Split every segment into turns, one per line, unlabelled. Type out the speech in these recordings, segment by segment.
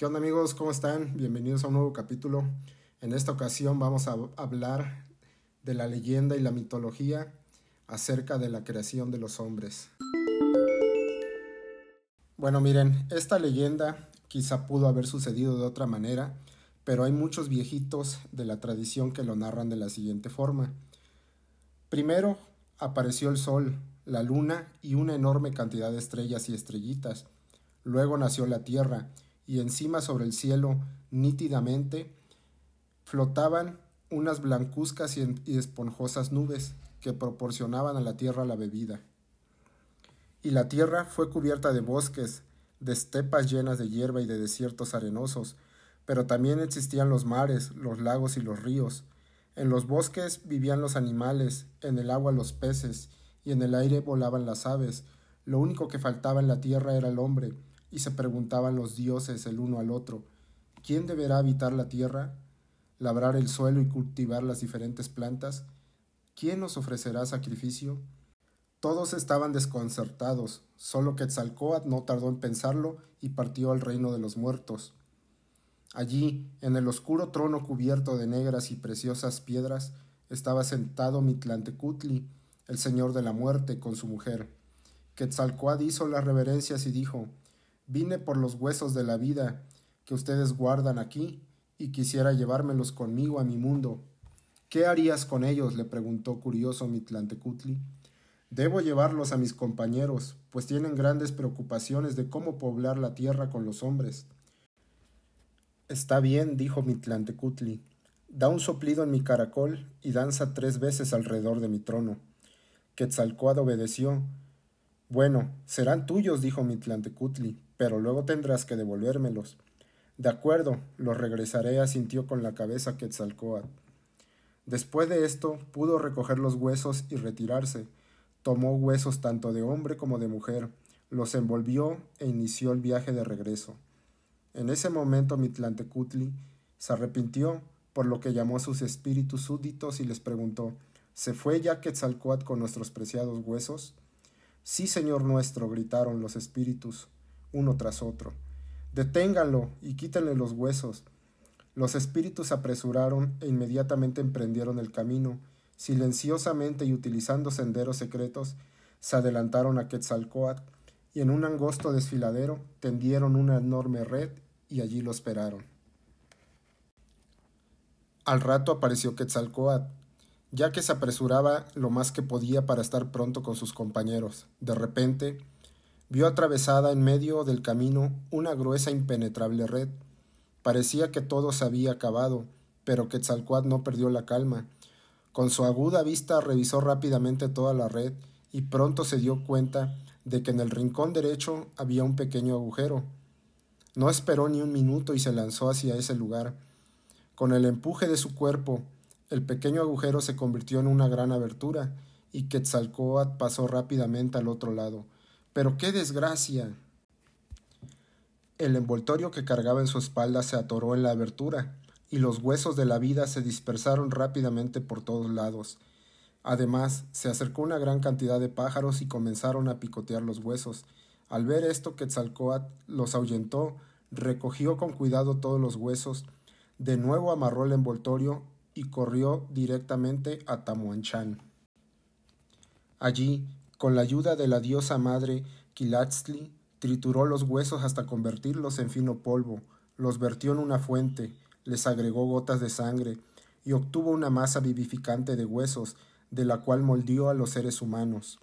¿Qué onda amigos? ¿Cómo están? Bienvenidos a un nuevo capítulo. En esta ocasión vamos a hablar de la leyenda y la mitología acerca de la creación de los hombres. Bueno, miren, esta leyenda quizá pudo haber sucedido de otra manera, pero hay muchos viejitos de la tradición que lo narran de la siguiente forma. Primero apareció el sol, la luna y una enorme cantidad de estrellas y estrellitas. Luego nació la tierra, y encima sobre el cielo, nítidamente, flotaban unas blancuzcas y esponjosas nubes que proporcionaban a la tierra la bebida. Y la tierra fue cubierta de bosques, de estepas llenas de hierba y de desiertos arenosos, pero también existían los mares, los lagos y los ríos. En los bosques vivían los animales, en el agua los peces, y en el aire volaban las aves. Lo único que faltaba en la tierra era el hombre, y se preguntaban los dioses el uno al otro, ¿quién deberá habitar la tierra, labrar el suelo y cultivar las diferentes plantas? ¿Quién nos ofrecerá sacrificio? Todos estaban desconcertados, solo Quetzalcoatl no tardó en pensarlo y partió al reino de los muertos. Allí, en el oscuro trono cubierto de negras y preciosas piedras, estaba sentado Mitlantecutli, el señor de la muerte, con su mujer. Quetzalcoatl hizo las reverencias y dijo Vine por los huesos de la vida que ustedes guardan aquí y quisiera llevármelos conmigo a mi mundo. ¿Qué harías con ellos? le preguntó curioso Mitlantecutli. Debo llevarlos a mis compañeros, pues tienen grandes preocupaciones de cómo poblar la tierra con los hombres. Está bien, dijo Mitlantecutli. Da un soplido en mi caracol y danza tres veces alrededor de mi trono. Quetzalcoatl obedeció. Bueno, serán tuyos, dijo Mitlantecutli, pero luego tendrás que devolvérmelos. De acuerdo, los regresaré, asintió con la cabeza Quetzalcoatl. Después de esto, pudo recoger los huesos y retirarse. Tomó huesos tanto de hombre como de mujer, los envolvió e inició el viaje de regreso. En ese momento Mitlantecutli se arrepintió, por lo que llamó a sus espíritus súbditos y les preguntó ¿Se fue ya Quetzalcoatl con nuestros preciados huesos? Sí, señor nuestro, gritaron los espíritus uno tras otro. Deténganlo y quítenle los huesos. Los espíritus se apresuraron e inmediatamente emprendieron el camino, silenciosamente y utilizando senderos secretos, se adelantaron a Quetzalcoatl y en un angosto desfiladero tendieron una enorme red y allí lo esperaron. Al rato apareció Quetzalcoatl, ya que se apresuraba lo más que podía para estar pronto con sus compañeros. De repente, Vio atravesada en medio del camino una gruesa impenetrable red. Parecía que todo se había acabado, pero Quetzalcoatl no perdió la calma. Con su aguda vista revisó rápidamente toda la red y pronto se dio cuenta de que en el rincón derecho había un pequeño agujero. No esperó ni un minuto y se lanzó hacia ese lugar. Con el empuje de su cuerpo, el pequeño agujero se convirtió en una gran abertura y Quetzalcoatl pasó rápidamente al otro lado. Pero qué desgracia. El envoltorio que cargaba en su espalda se atoró en la abertura, y los huesos de la vida se dispersaron rápidamente por todos lados. Además, se acercó una gran cantidad de pájaros y comenzaron a picotear los huesos. Al ver esto, Quetzalcoatl los ahuyentó, recogió con cuidado todos los huesos, de nuevo amarró el envoltorio y corrió directamente a Tamuanchán. Allí, con la ayuda de la diosa madre Quilatzli, trituró los huesos hasta convertirlos en fino polvo, los vertió en una fuente, les agregó gotas de sangre y obtuvo una masa vivificante de huesos, de la cual moldeó a los seres humanos.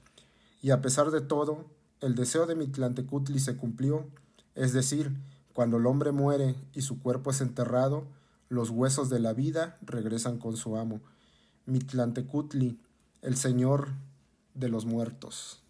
Y a pesar de todo, el deseo de Mitlantecutli se cumplió, es decir, cuando el hombre muere y su cuerpo es enterrado, los huesos de la vida regresan con su amo. Mitlantecutli, el Señor de los muertos.